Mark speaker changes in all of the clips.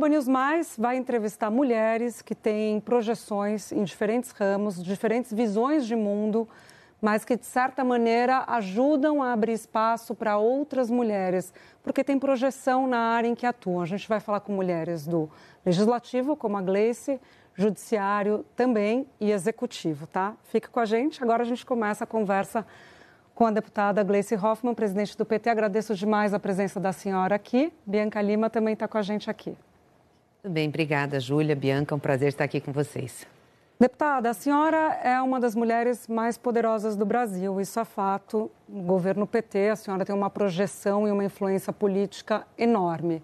Speaker 1: O News Mais vai entrevistar mulheres que têm projeções em diferentes ramos, diferentes visões de mundo, mas que, de certa maneira, ajudam a abrir espaço para outras mulheres, porque tem projeção na área em que atuam. A gente vai falar com mulheres do legislativo, como a Gleice, judiciário também e executivo, tá? Fica com a gente. Agora a gente começa a conversa com a deputada Gleice Hoffmann, presidente do PT. Agradeço demais a presença da senhora aqui. Bianca Lima também está com a gente aqui.
Speaker 2: Bem, obrigada, Júlia. Bianca, é um prazer estar aqui com vocês.
Speaker 1: Deputada, a senhora é uma das mulheres mais poderosas do Brasil, isso é fato. No governo PT, a senhora tem uma projeção e uma influência política enorme.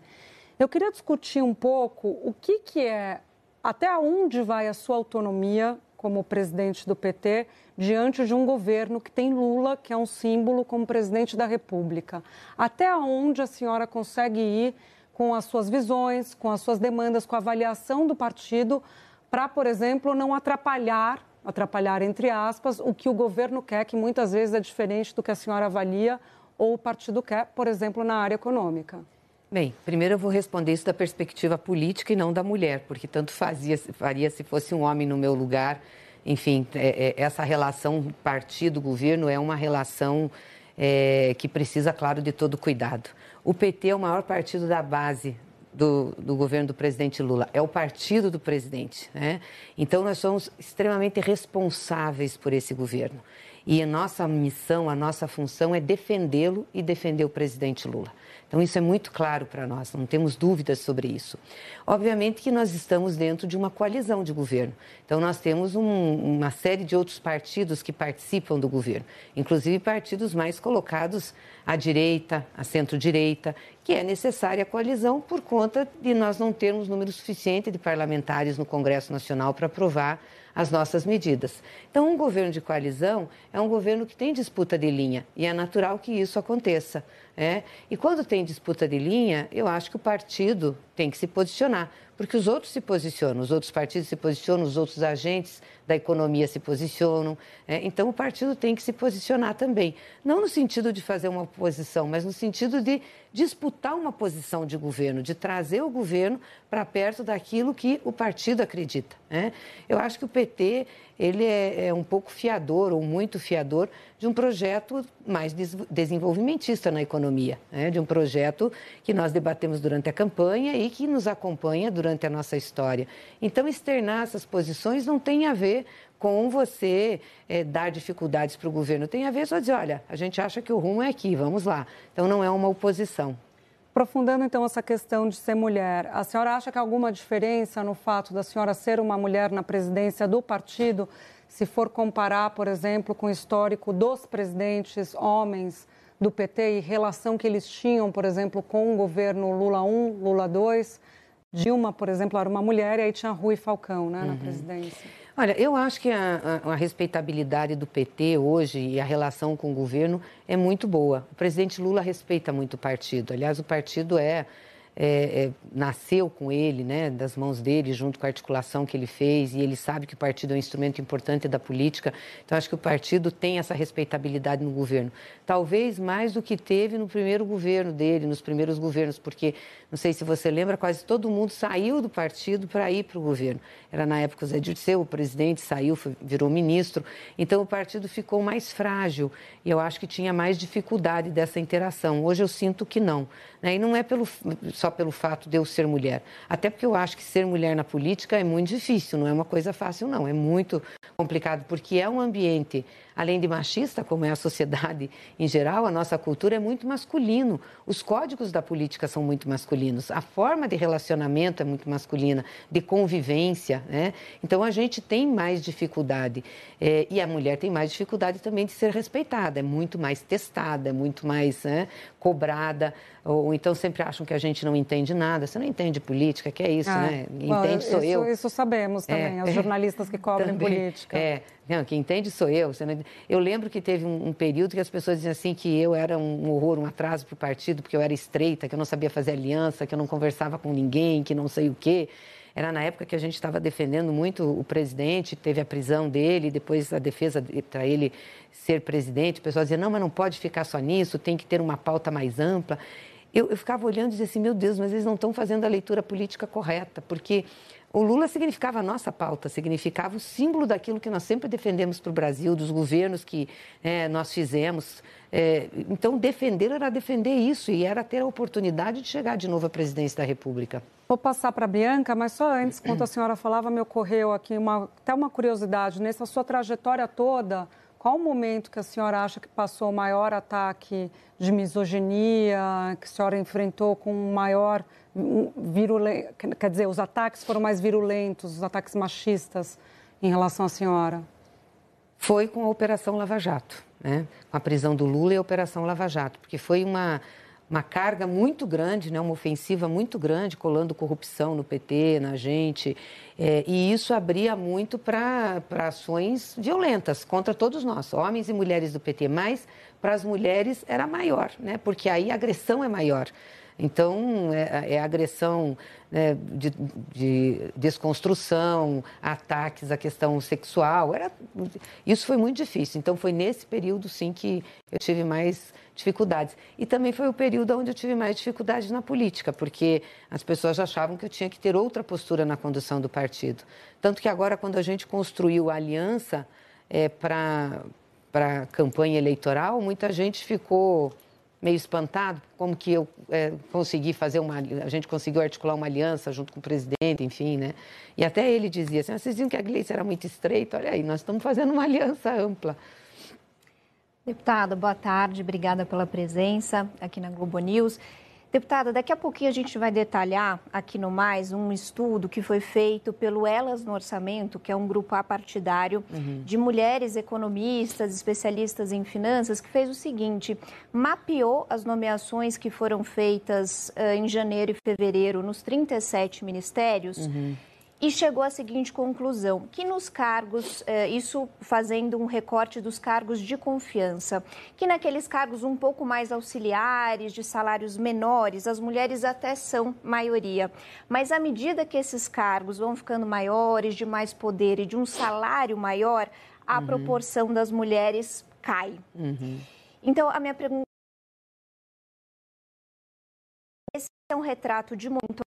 Speaker 1: Eu queria discutir um pouco o que, que é, até onde vai a sua autonomia como presidente do PT diante de um governo que tem Lula, que é um símbolo, como presidente da República. Até onde a senhora consegue ir com as suas visões, com as suas demandas, com a avaliação do partido para, por exemplo, não atrapalhar, atrapalhar entre aspas, o que o governo quer, que muitas vezes é diferente do que a senhora avalia ou o partido quer, por exemplo, na área econômica.
Speaker 2: Bem, primeiro eu vou responder isso da perspectiva política e não da mulher, porque tanto fazia, faria se fosse um homem no meu lugar. Enfim, é, é, essa relação partido-governo é uma relação é, que precisa, claro, de todo cuidado. O PT é o maior partido da base do, do, governo do presidente Lula, é o partido do presidente. Né? Então, nós somos extremamente responsáveis por esse governo. E a nossa missão, a nossa função é defendê-lo e defender o presidente Lula. Então, isso é muito claro para nós, não temos dúvidas sobre isso. Obviamente que nós estamos dentro de uma coalizão de governo. Então, nós temos um, uma série de outros partidos que participam do governo, inclusive partidos mais colocados à direita, à centro-direita, que é necessária a coalizão por conta de nós não termos número suficiente de parlamentares no Congresso Nacional para aprovar as nossas medidas. Então, um governo de coalizão é um governo que tem disputa de linha e é natural que isso aconteça. É? E quando tem disputa de linha, eu acho que o partido tem que se posicionar, porque os outros se posicionam, os outros partidos se posicionam, os outros agentes da economia se posicionam. É? Então, o partido tem que se posicionar também. Não no sentido de fazer uma oposição, mas no sentido de disputar uma posição de governo, de trazer o governo para perto daquilo que o partido acredita. Né? Eu acho que o PT ele é, é, um pouco fiador, ou muito fiador, de um projeto mais desenvolvimentista na economia, né? de um projeto que nós debatemos durante a campanha e que nos acompanha durante a nossa história. Então, externar essas posições não tem a ver com você é, dar dificuldades para o governo. Tem a ver só dizer, olha, a gente acha que o rumo é aqui, vamos lá. Então, não é uma oposição.
Speaker 1: Aprofundando então essa questão de ser mulher, a senhora acha que há alguma diferença no fato da senhora ser uma mulher na presidência do partido, se for comparar, por exemplo, com o histórico dos presidentes homens do PT e relação que eles tinham, por exemplo, com o governo Lula 1, Lula 2? Dilma, por exemplo, era uma mulher e aí tinha Rui Falcão né, na uhum. presidência.
Speaker 2: Olha, eu acho que a, a, a, respeitabilidade do PT hoje e a relação com o governo é muito boa. O presidente Lula respeita muito o partido. Aliás, o partido é é, é, nasceu com ele, né, das mãos dele, junto com a articulação que ele fez, e ele sabe que o partido é um instrumento importante da política. Então, acho que o partido tem essa respeitabilidade no governo. Talvez mais do que teve no primeiro governo dele, nos primeiros governos, porque, não sei se você lembra, quase todo mundo saiu do partido para ir para o governo. Era na época o Zé Dirceu, o presidente, saiu, foi, virou ministro. Então, o partido ficou mais frágil e eu acho que tinha mais dificuldade dessa interação. Hoje eu sinto que não. Né? E não é pelo só pelo fato de eu ser mulher. Até porque eu acho que ser mulher na política é muito difícil, não é uma coisa fácil, não. É muito complicado, porque é um ambiente além de machista, como é a sociedade em geral, a nossa cultura é muito masculino. Os códigos da política são muito masculinos. A forma de relacionamento é muito masculina, de convivência. Né? Então a gente tem mais dificuldade. É, e a mulher tem mais dificuldade também de ser respeitada, é muito mais testada, é muito mais né, cobrada. Ou, ou, então sempre acham que a gente não entende nada. Você não entende política, que é isso, ah, né? Entende
Speaker 1: bom,
Speaker 2: sou
Speaker 1: isso,
Speaker 2: eu.
Speaker 1: Isso sabemos também, é, as jornalistas que cobrem também, política.
Speaker 2: É, não, quem entende sou eu. Eu lembro que teve um, um, período que as pessoas diziam assim que eu era um horror, um atraso para o partido, porque eu era estreita, que eu não sabia fazer aliança, que eu não conversava com ninguém, que não sei o quê. Era na época que a gente estava defendendo muito o presidente, teve a prisão dele, depois a defesa para ele ser presidente. O pessoal dizia, não, mas não pode ficar só nisso, tem que ter uma pauta mais ampla. Eu, eu ficava olhando e dizia assim, meu Deus, mas eles não estão fazendo a leitura política correta, porque o Lula significava a nossa pauta, significava o símbolo daquilo que nós sempre defendemos para o Brasil, dos governos que é, nós fizemos. É, então, defender era defender isso e era ter a oportunidade de chegar de novo à presidência da República.
Speaker 1: Vou passar para a Bianca, mas só antes, enquanto a senhora falava, me ocorreu aqui uma, até uma curiosidade. Nessa sua trajetória toda, qual o momento que a senhora acha que passou o maior ataque de misoginia, que a senhora enfrentou com maior virulento, quer dizer, os ataques foram mais virulentos, os ataques machistas em relação à senhora?
Speaker 2: Foi com a Operação Lava Jato, né? com a prisão do Lula e a Operação Lava Jato, porque foi uma, uma carga muito grande, né? uma ofensiva muito grande, colando corrupção no PT, na gente. É, e isso abria muito para ações violentas contra todos nós, homens e mulheres do PT. Mas para as mulheres era maior, né? porque aí a agressão é maior. Então, é, é agressão né, de, de, desconstrução, ataques à questão sexual. Era, isso foi muito difícil. Então, foi nesse período, sim, que eu tive mais dificuldades. E também foi o período onde eu tive mais dificuldades na política, porque as pessoas achavam que eu tinha que ter outra postura na condução do partido. Tanto que agora, quando a gente construiu a aliança é, para a campanha eleitoral, muita gente ficou meio espantado como que eu é, consegui fazer uma a gente conseguiu articular uma aliança junto com o presidente enfim né? E até ele dizia assim ah, vocês viram que a Gleice era muito estreita? Olha aí nós estamos fazendo uma aliança ampla.
Speaker 3: Deputada, boa tarde, obrigada pela presença aqui na Globo News. Deputada, daqui a pouquinho a gente vai detalhar aqui no Mais um estudo que foi feito pelo Elas no Orçamento, que é um grupo apartidário uhum. de mulheres economistas, especialistas em finanças, que fez o seguinte: mapeou as nomeações que foram feitas uh, em janeiro e fevereiro nos 37 ministérios. Uhum e chegou à seguinte conclusão: que nos cargos, eh, isso fazendo um recorte dos cargos de confiança, que naqueles cargos um pouco mais auxiliares, de salários menores, as mulheres até são maioria. Mas à medida que esses cargos vão ficando maiores, de mais poder e de um salário maior, a uhum. proporção das mulheres cai. Uhum. Então, a minha pergunta. Esse é um retrato de muito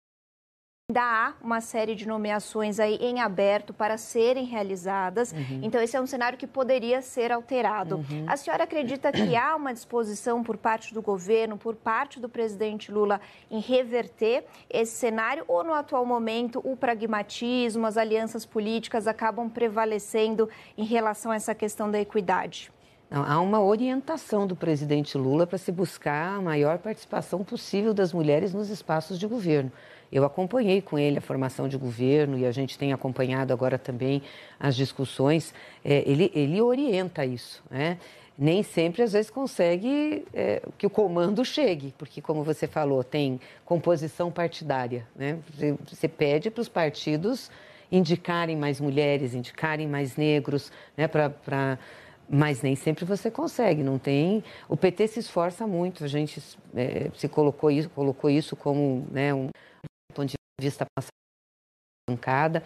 Speaker 3: Ainda há uma série de nomeações aí em aberto para serem realizadas. Uhum. Então, esse é um cenário que poderia ser alterado. Uhum. A senhora acredita que há uma disposição por parte do governo, por parte do presidente Lula, em reverter esse cenário? Ou, no atual momento, o pragmatismo, as alianças políticas acabam prevalecendo em relação a essa questão da equidade?
Speaker 2: Há uma orientação do presidente Lula para se buscar a maior participação possível das mulheres nos espaços de governo. Eu acompanhei com ele a formação de governo e a gente tem acompanhado agora também as discussões. É, ele, ele orienta isso, né? Nem sempre, às vezes, consegue é, que o comando chegue, porque, como você falou, tem composição partidária. Né? Você, você pede para os partidos indicarem mais mulheres, indicarem mais negros, né? para mas nem sempre você consegue, não tem. O PT se esforça muito, a gente é, se colocou isso, colocou isso como né, um vista bancada,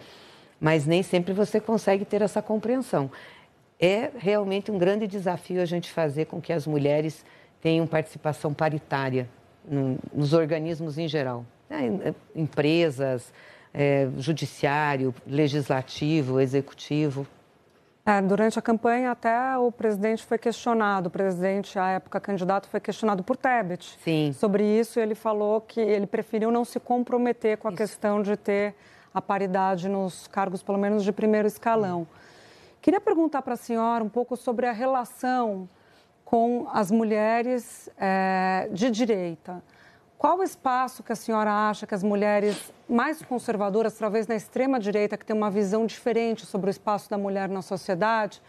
Speaker 2: mas nem sempre você consegue ter essa compreensão. É realmente um grande desafio a gente fazer com que as mulheres tenham participação paritária no, nos organismos em geral, né? empresas, é, judiciário, legislativo, executivo.
Speaker 1: É, durante a campanha, até o presidente foi questionado, o presidente, à época candidato, foi questionado por Tebet.
Speaker 2: Sim.
Speaker 1: Sobre isso, ele falou que ele preferiu não se comprometer com a isso. questão de ter a paridade nos cargos, pelo menos de primeiro escalão. Queria perguntar para a senhora um pouco sobre a relação com as mulheres é, de direita. Qual o espaço que a senhora acha que as mulheres mais conservadoras, talvez na extrema-direita, que tem uma visão diferente sobre o espaço da mulher na sociedade,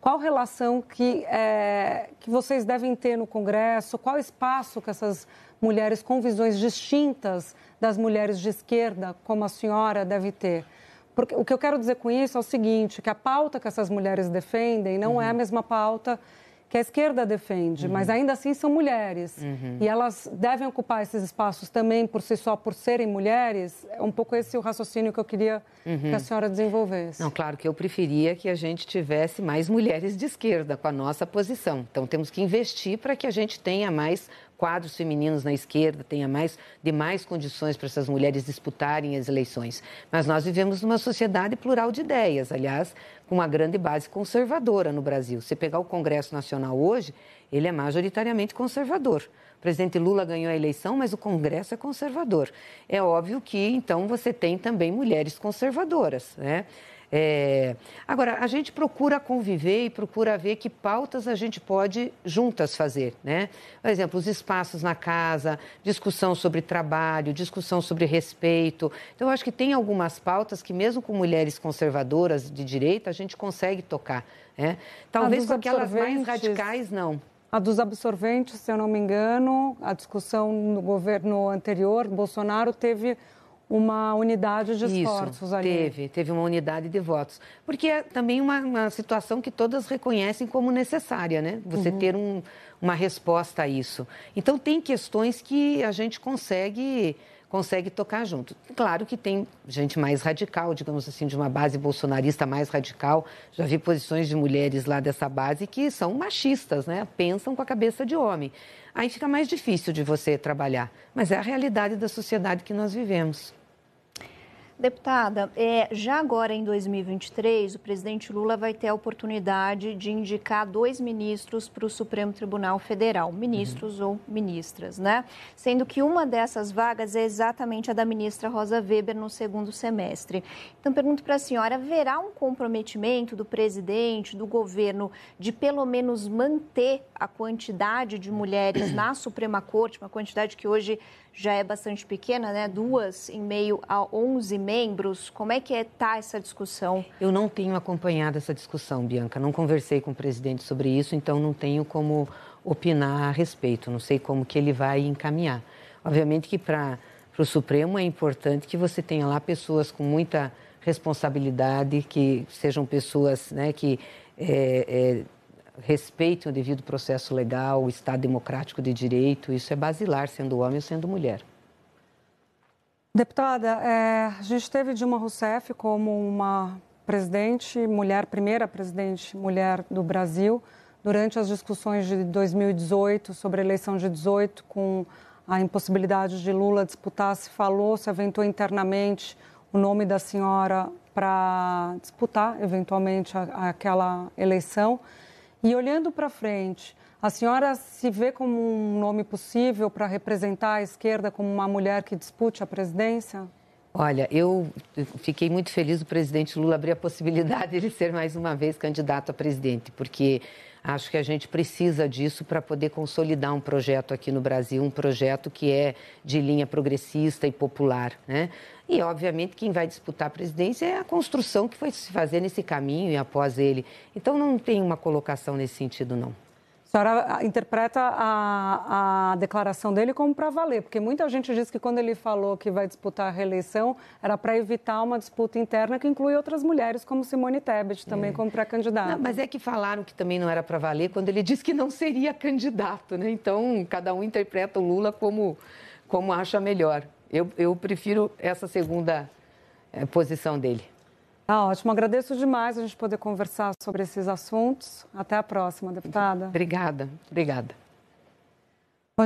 Speaker 1: qual relação que, é, que vocês devem ter no Congresso? Qual espaço que essas mulheres com visões distintas das mulheres de esquerda, como a senhora, deve ter? Porque o que eu quero dizer com isso é o seguinte, que a pauta que essas mulheres defendem não uhum. é a mesma pauta que a esquerda defende, uhum. mas ainda assim são mulheres. Uhum. E elas devem ocupar esses espaços também por si só, por serem mulheres. É um pouco esse o raciocínio que eu queria uhum. que a senhora desenvolvesse.
Speaker 2: Não, claro que eu preferia que a gente tivesse mais mulheres de esquerda com a nossa posição. Então temos que investir para que a gente tenha mais quadros femininos na esquerda, tenha mais de mais condições para essas mulheres disputarem as eleições. Mas nós vivemos numa sociedade plural de ideias, aliás, com uma grande base conservadora no Brasil. Se pegar o Congresso Nacional hoje, ele é majoritariamente conservador. O presidente Lula ganhou a eleição, mas o Congresso é conservador. É óbvio que, então, você tem também mulheres conservadoras, né? É... Agora, a gente procura conviver e procura ver que pautas a gente pode juntas fazer, né? Por exemplo, os espaços na casa, discussão sobre trabalho, discussão sobre respeito. Então, eu acho que tem algumas pautas que, mesmo com mulheres conservadoras de direita, a gente consegue tocar, né? Talvez com aquelas mais radicais, não.
Speaker 1: A dos absorventes, se eu não me engano, a discussão no governo anterior, Bolsonaro teve uma unidade de esforços
Speaker 2: Isso,
Speaker 1: ali.
Speaker 2: Teve, teve uma unidade de votos. Porque é também uma, uma situação que todas reconhecem como necessária, né? Você uhum. ter um, uma resposta a isso. Então, tem questões que a gente consegue consegue tocar junto. Claro que tem gente mais radical, digamos assim, de uma base bolsonarista mais radical. Já vi posições de mulheres lá dessa base que são machistas, né? Pensam com a cabeça de homem. Aí fica mais difícil de você trabalhar, mas é a realidade da sociedade que nós vivemos.
Speaker 3: Deputada, é, já agora em 2023, o presidente Lula vai ter a oportunidade de indicar dois ministros para o Supremo Tribunal Federal, ministros uhum. ou ministras, né? Sendo que uma dessas vagas é exatamente a da ministra Rosa Weber no segundo semestre. Então, pergunto para a senhora: haverá um comprometimento do presidente, do governo, de pelo menos manter a quantidade de mulheres na Suprema Corte, uma quantidade que hoje já é bastante pequena, né? Duas em meio a 11 membros. Como é que está é, essa discussão?
Speaker 2: Eu não tenho acompanhado essa discussão, Bianca. Não conversei com o presidente sobre isso, então não tenho como opinar a respeito. Não sei como que ele vai encaminhar. Obviamente que para o Supremo é importante que você tenha lá pessoas com muita responsabilidade, que sejam pessoas né, que é, é, respeitem o devido processo legal, o Estado democrático de direito, isso é basilar, sendo homem ou sendo mulher.
Speaker 1: Deputada, é, a gente teve Dilma Rousseff como uma presidente mulher, primeira presidente mulher do Brasil, durante as discussões de 2018 sobre a eleição de 18, com a impossibilidade de Lula disputar, se falou, se aventou internamente o nome da senhora para disputar eventualmente a, aquela eleição. E olhando para frente, a senhora se vê como um nome possível para representar a esquerda como uma mulher que dispute a presidência?
Speaker 2: Olha, eu fiquei muito feliz do presidente Lula abrir a possibilidade de ele ser mais uma vez candidato a presidente, porque acho que a gente precisa disso para poder consolidar um projeto aqui no Brasil, um projeto que é de linha progressista e popular, né? E, obviamente, quem vai disputar a presidência é a construção que foi se fazer nesse caminho e após ele. Então, não tem uma colocação nesse sentido, não.
Speaker 1: A senhora interpreta a, a declaração dele como para valer, porque muita gente diz que quando ele falou que vai disputar a reeleição era para evitar uma disputa interna que inclui outras mulheres, como Simone Tebet, também é. como pré-candidata.
Speaker 2: Mas é que falaram que também não era para valer quando ele disse que não seria candidato, né? Então, cada um interpreta o Lula como, como acha melhor. Eu, eu prefiro essa segunda é, posição dele.
Speaker 1: Tá ótimo. Agradeço demais a gente poder conversar sobre esses assuntos. Até a próxima, deputada.
Speaker 2: Obrigada. Obrigada.